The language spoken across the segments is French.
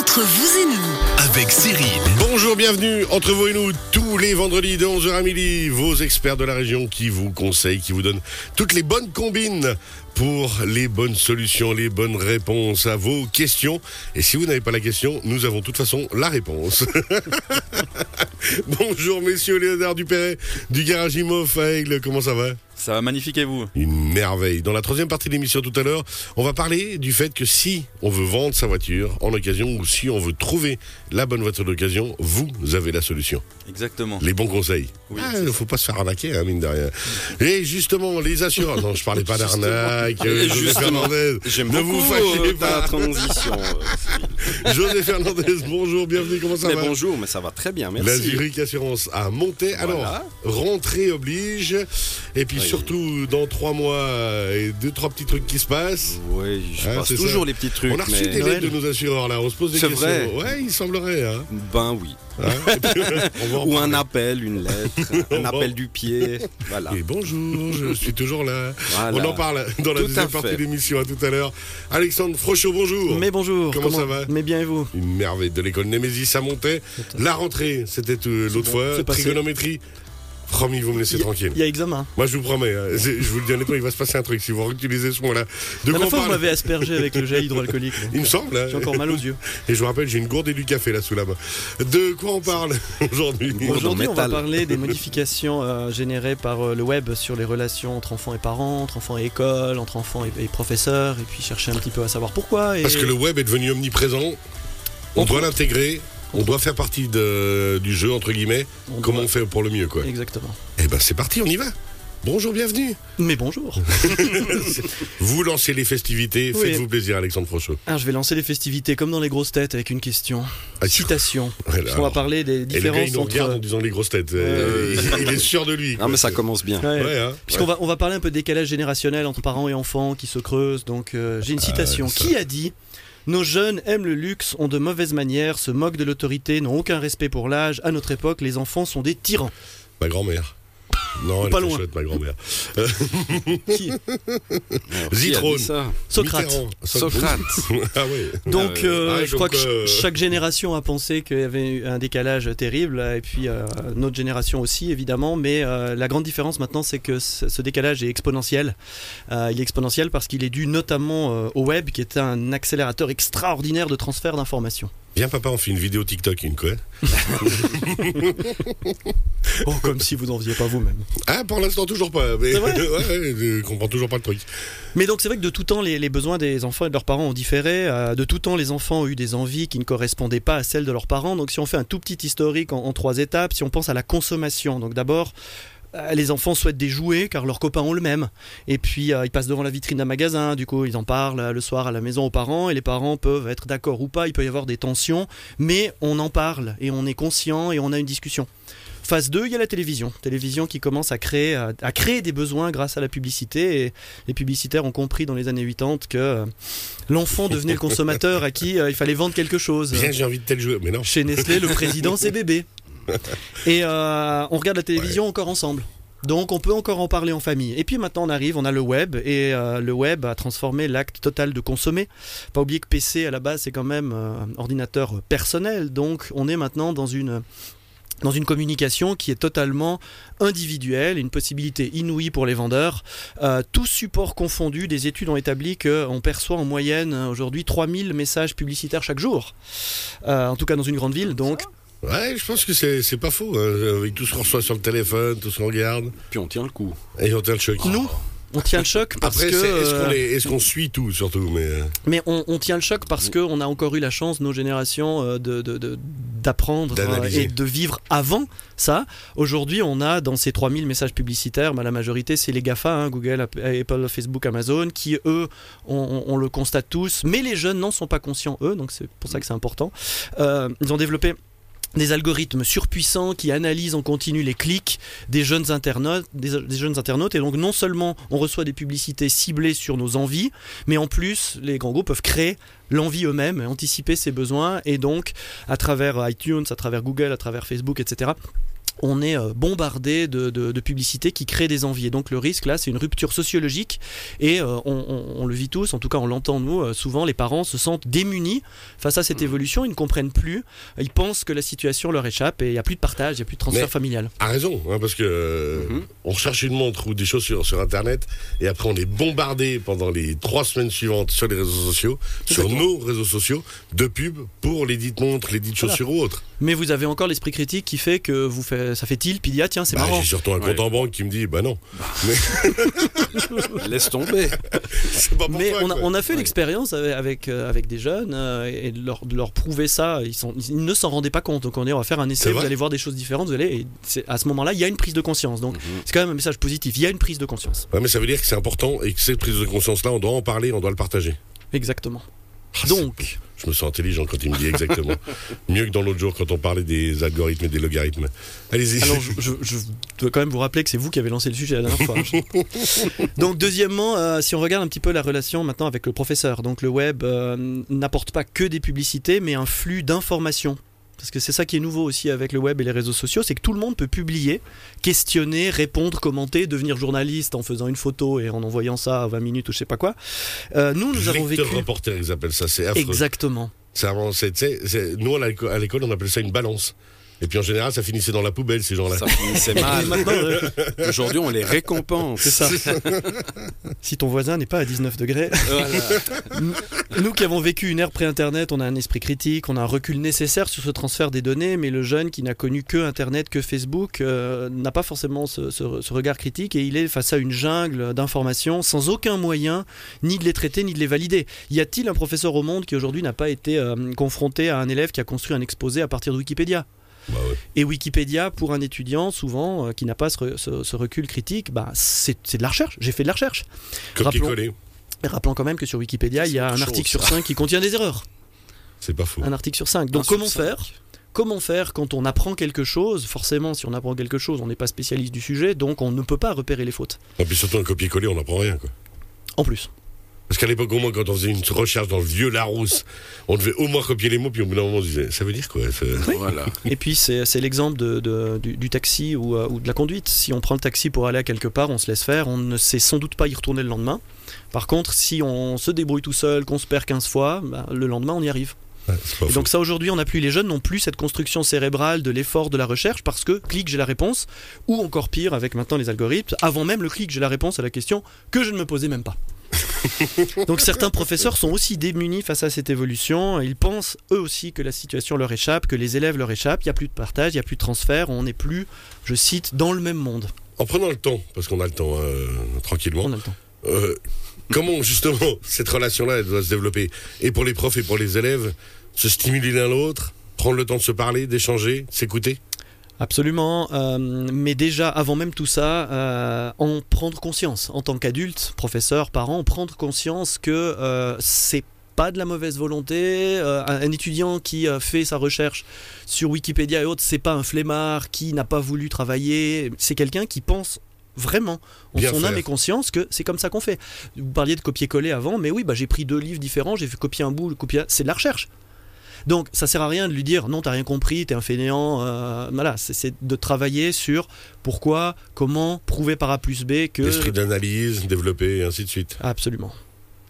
Entre vous et nous, avec Cyril. Bonjour, bienvenue entre vous et nous tous les vendredis de 11h à midi. Vos experts de la région qui vous conseillent, qui vous donnent toutes les bonnes combines pour les bonnes solutions, les bonnes réponses à vos questions. Et si vous n'avez pas la question, nous avons de toute façon la réponse. Bonjour messieurs Léonard Dupéret du Garage Imof à Aigle, comment ça va? Ça va magnifique et vous? Une merveille. Dans la troisième partie de l'émission tout à l'heure, on va parler du fait que si on veut vendre sa voiture en occasion ou si on veut trouver la bonne voiture d'occasion, vous avez la solution. Exactement. Les bons conseils. Oui, Ah, il ne faut pas se faire arnaquer, hein, mine de rien. Et justement, les assurances. Non, je parlais pas d'arnaque. euh, José Fernandez. J'aime Ne beaucoup vous fâchez euh, ta pas. transition. euh, José Fernandez, bonjour, bienvenue, comment ça Mais va? bonjour, mais ça va très bien, La merci. Zurich Assurance a monté. Alors, Voilà. rentrée oblige. Et puis Oui. Surtout, dans trois mois, et deux, trois petits trucs qui se passent. Oui, je Ah, passe c'est toujours ça. les petits trucs. On a reçu mais... des lettres de nos assureurs là, on se pose des C'est questions. vrai Ouais, il semblerait. Hein. Ben oui. Hein puis, Ou un appel, une lettre, un appel du pied. Voilà. Et bonjour, je suis toujours là. Voilà. On en parle dans la Tout deuxième partie de l'émission. À tout à l'heure. Alexandre Frochot, bonjour. Mais bonjour. Comment ça va Mais bien et vous Une merveille de l'école Némésis à montait. La rentrée, c'était euh, l'autre bon, fois. Trigonométrie. Promis, vous me laissez tranquille. Il y a examen. Moi, je vous promets, hein, je vous le dis honnêtement, il va se passer un truc si vous réutilisez ce mot-là. De La fois, vous m'avez aspergé avec le gel hydroalcoolique. Il me semble. hein. J'ai encore mal aux yeux. Et je vous rappelle, j'ai une gourde et du café là sous la main. De quoi on parle aujourd'hui Aujourd'hui, on va parler des modifications euh, générées par euh, le web sur les relations entre enfants et parents, entre enfants et école, entre enfants et, et professeurs, et puis chercher un petit peu à savoir pourquoi. Et... Parce que le web est devenu omniprésent. On Entre doit l'intégrer. On doit faire partie de- du jeu, entre guillemets. on Comment doit- on fait pour le mieux, quoi. Exactement. Eh ben, c'est parti, on y va. Bonjour, bienvenue. Mais bonjour. Vous lancez les festivités. Oui. Faites-vous plaisir, Alexandre Frochot. Alors, je vais lancer les festivités comme dans les grosses têtes avec une question. Ah, Citation. Parce qu'on va parler des Et le gars, différences il nous entre. en disant les grosses têtes. Euh, il, il est sûr de lui. Non, mais ça commence bien. Ouais. Ouais, hein. Puisqu'on va, on va parler un peu de décalage générationnel entre parents et enfants qui se creusent. Donc, euh, j'ai une citation. ça. Qui a dit Nos jeunes aiment le luxe, ont de mauvaises manières, se moquent de l'autorité, n'ont aucun respect pour l'âge. À notre époque, les enfants sont des tyrans. Ma grand-mère. Non, elle Pas loin. chouette, ma grand-mère. Qui dit Zitrone. ça Socrate. Socrate. ah oui. Donc, Ah, euh, je crois que ch- chaque génération a pensé qu'il y avait eu un décalage terrible, et puis euh, notre génération aussi, évidemment. Mais euh, la grande différence maintenant, c'est que ce décalage est exponentiel. Euh, il est exponentiel parce qu'il est dû notamment euh, au web, qui est un accélérateur extraordinaire de transfert d'informations. Viens, papa, on fait une vidéo TikTok, une quoi. Oh, comme si vous n'en faisiez pas vous-même. Ah, pour l'instant, toujours pas. Mais... Vrai ouais, je comprends toujours pas le truc. Mais donc c'est vrai que de tout temps, les, les besoins des enfants et de leurs parents ont différé. Euh, de tout temps, les enfants ont eu des envies qui ne correspondaient pas à celles de leurs parents. Donc si on fait un tout petit historique en, en trois étapes, si on pense à la consommation, donc d'abord... euh, Les enfants souhaitent des jouets car leurs copains ont le même. Et puis euh, ils passent devant la vitrine d'un magasin, du coup ils en parlent euh, le soir à la maison aux parents et les parents peuvent être d'accord ou pas, il peut y avoir des tensions, mais on en parle et on est conscient et on a une discussion. Phase 2, il y a la télévision. Télévision qui commence à créer, à, créer des besoins grâce à la publicité. Et les publicitaires ont compris dans les années 80 que l'enfant devenait le consommateur à qui il fallait vendre quelque chose. Bien, j'ai envie de tel jouer. Mais non. Chez Nestlé, le président, c'est bébé. Et euh, on regarde la télévision encore ensemble. Donc on peut encore en parler en famille. Et puis maintenant on arrive, on a le web et euh, le web a transformé l'acte total de consommer. Pas oublier que PC à la base c'est quand même euh, ordinateur personnel. Donc on est maintenant dans une dans une communication qui est totalement individuelle, une possibilité inouïe pour les vendeurs. Euh, tous supports confondus, des études ont établi qu'on perçoit en moyenne aujourd'hui 3000 messages publicitaires chaque jour. En tout cas dans une grande ville. Donc Ouais, je pense que c'est c'est pas faux. hein, Avec tout ce qu'on reçoit sur le téléphone, tout ce qu'on regarde. Puis on tient le coup. Et on tient le choc. nous, on tient le choc parce Après, que... est-ce euh, qu'on est- est-ce qu'on suit tout, surtout mais, euh, Mais on, on tient le choc parce qu'on a encore eu la chance, nos générations, euh, de, de- d'apprendre et de vivre avant ça. Aujourd'hui, on a dans ces 3000 messages publicitaires, bah, la majorité, c'est les GAFA, hein, Google, App- Apple, Facebook, Amazon, qui, eux, on, on- on le constate tous, mais les jeunes n'en sont pas conscients, eux, donc c'est pour ça que c'est important. Euh, ils ont développé des algorithmes surpuissants qui analysent en continu les clics des jeunes internautes. Et donc non seulement on reçoit des publicités ciblées sur nos envies, mais en plus les grands groupes peuvent créer l'envie eux-mêmes, anticiper ses besoins. Et donc à travers iTunes, à travers Google, à travers Facebook, etc on est euh, bombardé de, de, de publicités qui créent des envies. Et donc le risque là, c'est une rupture sociologique et euh, on, on- on le vit tous, en tout cas on l'entend nous, euh, souvent les parents se sentent démunis face à cette évolution, ils ne comprennent plus, ils pensent que la situation leur échappe et il n'y a plus de partage, il n'y a plus de transfert Mais- familial. A raison, hein, parce que euh, Mhm. on recherche une montre ou des chaussures sur Internet, et après on est bombardé pendant les trois semaines suivantes sur les réseaux sociaux, sur nos réseaux sociaux, de pubs pour les dites montres, les dites Voilà. chaussures ou autres. Mais vous avez encore l'esprit critique qui fait que vous fait, ça fait tilt, puis il dit ah tiens c'est Bah, marrant. J'ai surtout un Ouais. compte en banque qui me dit, bah non, Laisse tomber. c'est pas Mais toi, on a, quoi. on a fait Ouais. l'expérience avec, avec, euh, avec des jeunes euh, et de leur, de leur prouver ça, ils, sont, ils ne s'en rendaient pas compte. Donc on dit on va faire un essai, vous allez voir des choses différentes, vous allez, et à ce moment-là, il y a une prise de conscience. Donc Mhm. c'est quand même un message positif, il y a une prise de conscience. Ouais, mais ça veut dire que c'est important et que cette prise de conscience-là, on doit en parler, on doit le partager. Exactement. Ah, Donc, Je me sens intelligent quand il me dit exactement. Mieux que dans l'autre jour quand on parlait des algorithmes et des logarithmes. Allez-y. alors je, je- je dois quand même vous rappeler que c'est vous qui avez lancé le sujet la dernière fois. donc deuxièmement, euh, si on regarde un petit peu la relation maintenant avec le professeur, donc le web euh, n'apporte pas que des publicités, mais un flux d'informations. Parce que c'est ça qui est nouveau aussi avec le web et les réseaux sociaux, c'est que tout le monde peut publier, questionner, répondre, commenter, devenir journaliste en faisant une photo et en envoyant ça à 20 minutes ou je sais pas quoi. Euh, nous, nous avons vécu... Reporter, ils appellent ça, c'est affreux. Exactement. C'est- nous, à l'éco- à l'école, on appelait ça une balance. Et puis en général, ça finissait dans la poubelle, ces gens-là. Ça finissait mal. Aujourd'hui, on les récompense. c'est ça. si ton voisin n'est pas à 19 degrés. Voilà. Nous qui avons vécu une ère pré-Internet, on a un esprit critique, on a un recul nécessaire sur ce transfert des données, mais le jeune qui n'a connu que Internet, que Facebook, euh, n'a pas forcément ce, ce- ce regard critique et il est face à une jungle d'informations sans aucun moyen ni de les traiter ni de les valider. Y a-t-il un professeur au monde qui aujourd'hui n'a pas été euh, confronté à un élève qui a construit un exposé à partir de Wikipédia? Bah ouais. et Wikipédia, pour un étudiant, souvent, euh, qui n'a pas ce, re- ce- ce recul critique, bah, c'est de la recherche. J'ai fait de la recherche. Copier-coller, Et rappelons quand même que sur Wikipédia, il y a un article sur 5 qui contient des erreurs. c'est pas faux. Un article sur 5. Donc Un comment cinq. faire Comment faire quand on apprend quelque chose? Forcément, si on apprend quelque chose, on n'est pas spécialiste du sujet, donc on ne peut pas repérer les fautes. Et puis surtout, un copier-coller, on n'apprend rien, quoi. En plus. Parce qu'à l'époque, au moins, quand on faisait une recherche dans le vieux Larousse, on devait au moins copier les mots, puis au bout d'un moment, on se disait, ça veut dire quoi ça Voilà. Et puis c'est l'exemple de, de- du, du taxi ou, euh, ou de la conduite. Si on prend le taxi pour aller à quelque part, on se laisse faire, on ne sait sans doute pas y retourner le lendemain. Par contre, si on se débrouille tout seul, qu'on se perd 15 fois, bah, le lendemain on y arrive. Ouais, Et donc ça aujourd'hui on n'a plus les jeunes n'ont plus cette construction cérébrale de l'effort de la recherche parce que clic j'ai la réponse ou encore pire avec maintenant les algorithmes avant même le clic j'ai la réponse à la question que je ne me posais même pas. donc certains professeurs sont aussi démunis face à cette évolution. Ils pensent eux aussi que la situation leur échappe que les élèves leur échappent. Il n'y a plus de partage il n'y a plus de transfert. On n'est plus je cite dans le même monde. En prenant le temps, parce qu'on a le temps, hein, tranquillement, on a le temps. euh, comment justement cette relation-là elle doit se développer? Et pour les profs et pour les élèves, se stimuler l'un l'autre, prendre le temps de se parler, d'échanger, s'écouter? Absolument, euh, mais déjà avant même tout ça, euh, en prendre conscience en tant qu'adulte, professeur, parent, prendre conscience que euh, c'est pas de la mauvaise volonté. euh, un, étudiant qui euh, fait sa recherche sur Wikipédia et autres, c'est pas un flemmard qui n'a pas voulu travailler. C'est quelqu'un qui pense vraiment en Bien son âme et conscience que c'est comme ça qu'on fait. Vous parliez de copier-coller avant, mais oui, bah, j'ai pris deux livres différents, j'ai fait copier un bout, copier, c'est de la recherche. Donc ça sert à rien de lui dire non t'as rien compris, t'es un fainéant. euh, voilà, c'est- de travailler sur pourquoi, comment, prouver par A plus B que L'esprit d'analyse, développer, et ainsi de suite. absolument,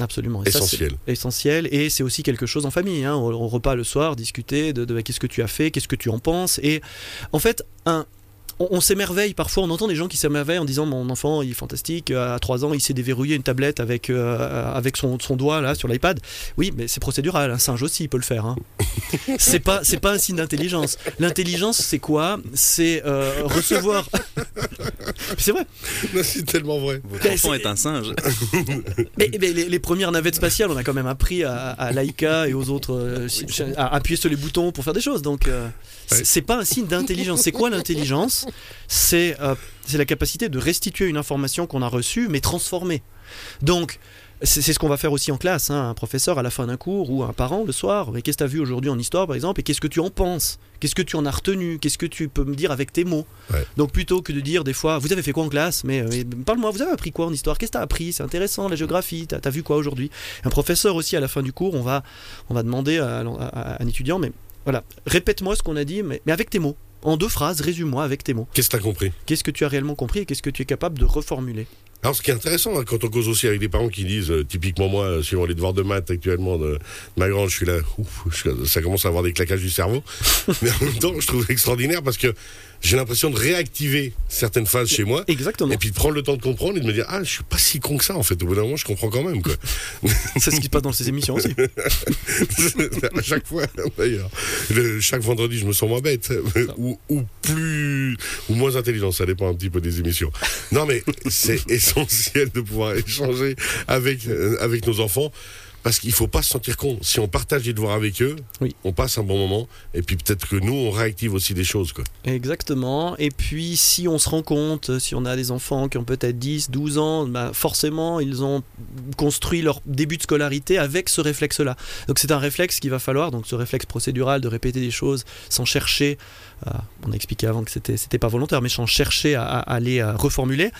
absolument. Et ça, c'est Essentiel. essentiel et c'est aussi quelque chose en famille. Hein. On, on repas le soir, discuter de, de qu'est-ce que tu as fait, qu'est-ce que tu en penses. Et en fait, un, on, on s'émerveille parfois. On entend des gens qui s'émerveillent en disant mon enfant il est fantastique. À 3 ans, il s'est déverrouillé une tablette avec euh, avec son, son doigt là sur l'iPad. Oui, mais c'est procédural. Un singe aussi il peut le faire. Hein. c'est pas c'est pas un signe d'intelligence. L'intelligence c'est quoi? C'est euh, recevoir. c'est vrai. c'est tellement vrai. Votre Mais enfant est un singe. Mais, mais les, les premières navettes spatiales, on a quand même appris à, à Laika et aux autres euh, à appuyer sur les boutons pour faire des choses. Donc, euh, Ouais. c'est pas un signe d'intelligence. C'est quoi l'intelligence? C'est euh, c'est la capacité de restituer une information qu'on a reçue, mais transformée. Donc, c'est ce qu'on va faire aussi en classe. hein. Un professeur à la fin d'un cours ou un parent le soir. Mais qu'est-ce que tu as vu aujourd'hui en histoire, par exemple, et qu'est-ce que tu en penses? Qu'est-ce que tu en as retenu? Qu'est-ce que tu peux me dire avec tes mots? Ouais. Donc, plutôt que de dire des fois, vous avez fait quoi en classe? Mais euh, parle-moi, vous avez appris quoi en histoire? Qu'est-ce que tu as appris? C'est intéressant, la géographie. T'as as vu quoi aujourd'hui Un professeur aussi, à la fin du cours, on va, on va demander à, à- à un étudiant, mais voilà, répète-moi ce qu'on a dit, mais, mais avec tes mots. En deux phrases, résume-moi avec tes mots. Qu'est-ce que t'as compris? Qu'est-ce que tu as réellement compris et qu'est-ce que tu es capable de reformuler? Alors, ce qui est intéressant, hein, quand on cause aussi avec des parents qui disent, euh, typiquement moi, euh, suivant les devoirs de maths actuellement de, de ma grande, je suis là, ouf, je- ça commence à avoir des claquages du cerveau. Mais en même temps, je trouve extraordinaire parce que j'ai l'impression de réactiver certaines phases chez moi. Exactement. Et puis de prendre le temps de comprendre et de me dire, ah, je suis pas si con que ça, en fait. Au bout d'un moment, je comprends quand même, quoi. C'est ce qui se passe dans ces émissions aussi. à chaque fois, d'ailleurs. Le- Chaque vendredi, je me sens moins bête. ou, ou plus. Ou moins intelligent, ça dépend un petit peu des émissions. Non, mais c'est essentiel de pouvoir échanger avec, euh, avec nos enfants. Parce qu'il faut pas se sentir con. Si on partage les devoirs avec eux, Oui. on passe un bon moment. Et puis peut-être que nous, on réactive aussi des choses. Quoi. Exactement. Et puis, si on se rend compte, si on a des enfants qui ont peut-être 10, 12 ans, bah, forcément, ils ont construit leur début de scolarité avec ce réflexe-là. Donc, c'est un réflexe qu'il va falloir, donc ce réflexe procédural de répéter des choses sans chercher. Euh, on a expliqué avant que c'était c'était pas volontaire, mais sans chercher à, à- à les reformuler.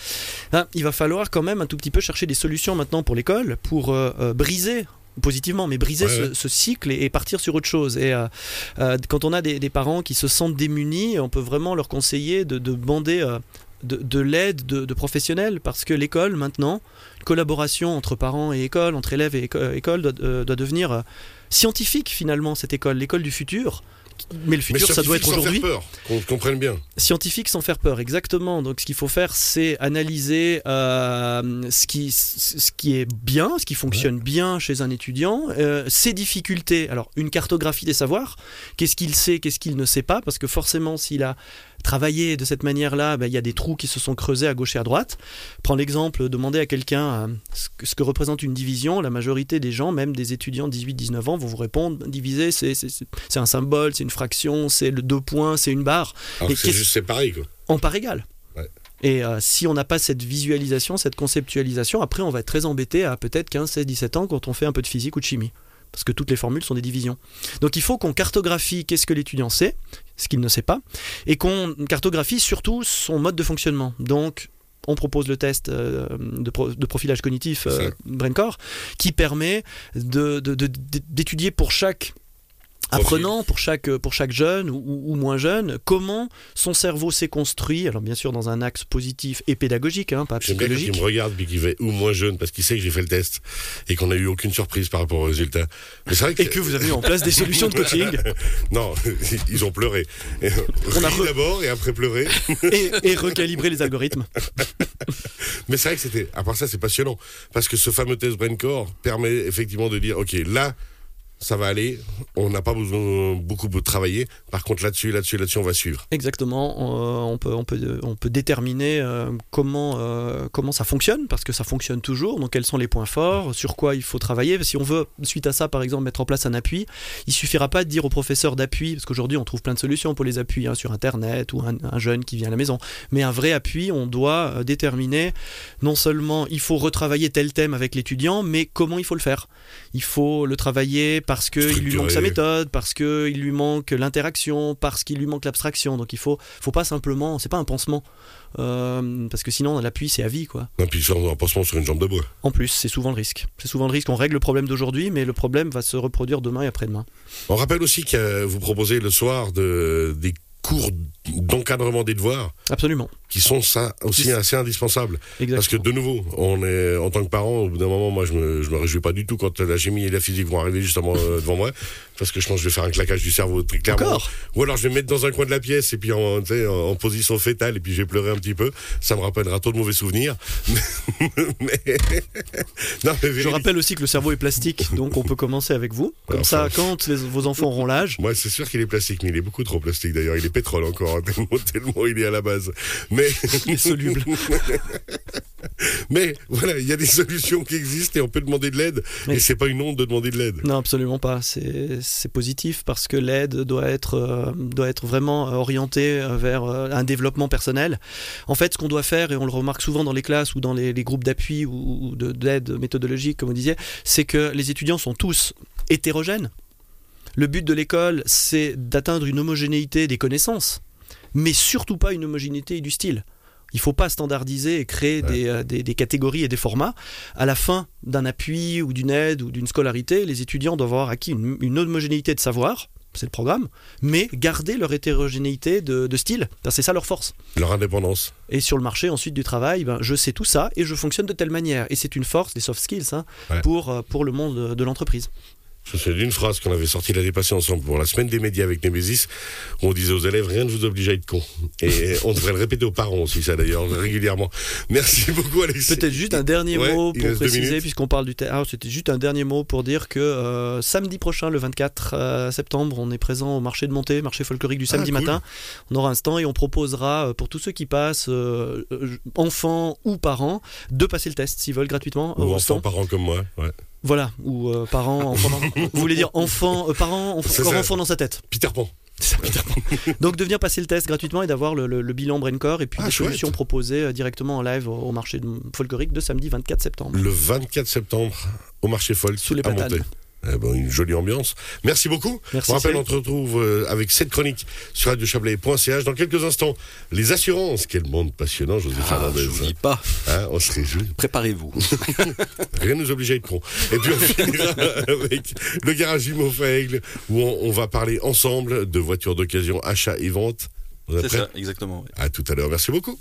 Là, il va falloir quand même un tout petit peu chercher des solutions maintenant pour l'école pour euh, euh, briser positivement, mais briser Ouais, ce, ouais. ce cycle et, et partir sur autre chose. Et euh, euh, quand on a des, des parents qui se sentent démunis, on peut vraiment leur conseiller de, euh, de, de l'aide de, de professionnels parce que l'école maintenant, collaboration entre parents et école, entre élèves et éco- école doit, doit devenir scientifique finalement cette école, l'école du futur. Mais le futur, Mais ça doit scientifique être sans aujourd'hui. faire peur, qu'on comprenne bien. Scientifique sans faire peur, exactement. Donc ce qu'il faut faire, c'est analyser euh, ce, qui, ce qui est bien, ce qui fonctionne bien chez un étudiant, euh, ses difficultés. Alors une cartographie des savoirs, qu'est-ce qu'il sait, qu'est-ce qu'il ne sait pas, parce que forcément s'il a travaillé de cette manière-là, ben, il y a des trous qui se sont creusés à gauche et à droite. Prends l'exemple, demander à quelqu'un euh, ce, que, ce que représente une division, la majorité des gens, même des étudiants de 18-19 ans, vont vous répondre, diviser, c'est- un symbole, c'est une fraction, c'est le deux points, c'est une barre Alors c'est juste, pareil. Quoi. en part égale. Ouais. Et euh, si on n'a pas cette visualisation, cette conceptualisation, après on va être très embêté à peut-être 15, 16, 17 ans quand on fait un peu de physique ou de chimie. Parce que toutes les formules sont des divisions. Donc il faut qu'on cartographie qu'est-ce que l'étudiant sait, ce qu'il ne sait pas, et qu'on cartographie surtout son mode de fonctionnement. Donc on propose le test euh, de, pro- de profilage cognitif euh. BrainCore qui permet de- de- de- d'étudier pour chaque. Apprenant, pour chaque, pour chaque jeune ou, ou moins jeune, comment son cerveau s'est construit, alors bien sûr dans un axe positif et pédagogique, hein, pas J'aime bien quand il psychologique. me regarde puis qu'il fait ou moins jeune parce qu'il sait que j'ai fait le test et qu'on n'a eu aucune surprise par rapport au résultat. Mais c'est vrai que Et que vous avez mis en place des solutions de coaching non, ils ont pleuré. On a re- d'abord et après pleuré. et, et recalibrer les algorithmes. Mais c'est vrai que c'était, à part ça, c'est passionnant. Parce que ce fameux test BrainCore permet effectivement de dire, OK, là, ça va aller, on n'a pas besoin beaucoup de travailler. Par contre, là-dessus, là-dessus, là-dessus, on va suivre. Exactement, euh, on peut, on peut, on peut déterminer euh, comment, euh, comment ça fonctionne, parce que ça fonctionne toujours, donc quels sont les points forts, sur quoi il faut travailler. Si on veut, suite à ça, par exemple, mettre en place un appui, il suffira pas de dire au professeur d'appui, parce qu'aujourd'hui on trouve plein de solutions pour les appuis hein, sur Internet ou un, un jeune qui vient à la maison, mais un vrai appui, on doit déterminer non seulement il faut retravailler tel thème avec l'étudiant, mais comment il faut le faire. Il faut le travailler parce qu'il lui manque sa méthode, parce qu'il lui manque l'interaction, parce qu'il lui manque l'abstraction. Donc il faut, faut pas simplement, c'est pas un pansement, Euh, parce que sinon l'appui c'est à vie quoi. Et puis, sur un pansement sur une jambe de bois. En plus, c'est souvent le risque. C'est souvent le risque. On règle le problème d'aujourd'hui, mais le problème va se reproduire demain et après-demain. On rappelle aussi que vous proposez le soir de, des cours d'encadrement des devoirs Absolument. qui sont ça aussi assez indispensables. Exactement. Parce que de nouveau, on est en tant que parent, au bout d'un moment, moi je me, je me réjouis pas du tout quand la chimie et la physique vont arriver justement euh, devant moi, parce que je pense que je vais faire un claquage du cerveau très clairement. Encore Ou alors je vais me mettre dans un coin de la pièce et puis en, en, position fétale et puis je vais pleurer un petit peu. Ça me rappellera trop de mauvais souvenirs. mais non, mais Je rappelle aussi que le cerveau est plastique, donc on peut commencer avec vous. Comme ça, quand les- vos enfants auront l'âge, Moi, c'est sûr qu'il est plastique, mais il est beaucoup trop plastique d'ailleurs. Il est pétrole encore, hein, tellement, tellement il est à la base. Mais, il est soluble. mais voilà, il y a des solutions qui existent et on peut demander de l'aide. Oui. Et c'est pas une honte de demander de l'aide. Non, absolument pas. C'est positif parce que l'aide doit être, euh, doit être vraiment orientée vers euh, un développement personnel. En fait, ce qu'on doit faire, et on le remarque souvent dans les classes ou dans les, les groupes d'appui ou, ou de- d'aide méthodologique, comme on disait, c'est que les étudiants sont tous hétérogènes. Le but de l'école, c'est d'atteindre une homogénéité des connaissances, mais surtout pas une homogénéité du style. Il ne faut pas standardiser et créer des, euh, des- des catégories et des formats. À la fin d'un appui ou d'une aide ou d'une scolarité, les étudiants doivent avoir acquis une, une homogénéité de savoir, c'est le programme, mais garder leur hétérogénéité de, de style. Ben, C'est ça leur force. Leur indépendance. Et sur le marché ensuite du travail, ben, je sais tout ça et je fonctionne de telle manière. Et c'est une force des soft skills hein, Ouais. pour, euh, pour le monde de l'entreprise. Je me souviens d'une phrase qu'on avait sortie l'année passée ensemble pour la semaine des médias avec Nemesis, où on disait aux élèves rien ne vous oblige à être con. Et on devrait le répéter aux parents aussi, ça d'ailleurs, régulièrement. Merci beaucoup, Alexis. Peut-être juste un dernier Ouais, mot pour préciser, puisqu'on parle du théâtre. C'était juste un dernier mot pour dire que euh, samedi prochain, le 24 euh, septembre, on est présent au marché de Montée, marché folklorique du samedi Ah, cool. matin. On aura un stand et on proposera euh, pour tous ceux qui passent, euh, enfants ou parents, de passer le test s'ils veulent gratuitement Ou enfants, parents comme moi. Ouais. Voilà, ou euh, parents, enfants. dans- Vous voulez dire enfants, euh, parents, enfants, encore enfants dans sa tête. Peter Pan. C'est ça, Peter Pan. Donc de venir passer le test gratuitement et d'avoir le, le- le bilan BrainCore et puis Ah, des chouette. solutions proposées euh, directement en live au, marché folklorique de samedi 24 septembre. Le 24 septembre, au marché folk, Sous les à. Monter. Eh ben, une jolie ambiance. Merci beaucoup. Merci, On rappelle, on se retrouve euh, avec cette chronique sur radiochablais.ch dans quelques instants. Les assurances, quel monde passionnant, José Ah, Fernandez. je vous dis pas. Hein, on se réjouit. Préparez-vous. Rien ne nous oblige à être con. Et puis on finira avec le garage Imo Aigle où on, on va parler ensemble de voitures d'occasion, achat et vente. C'est ça, exactement. ouais. À tout à l'heure. Merci beaucoup.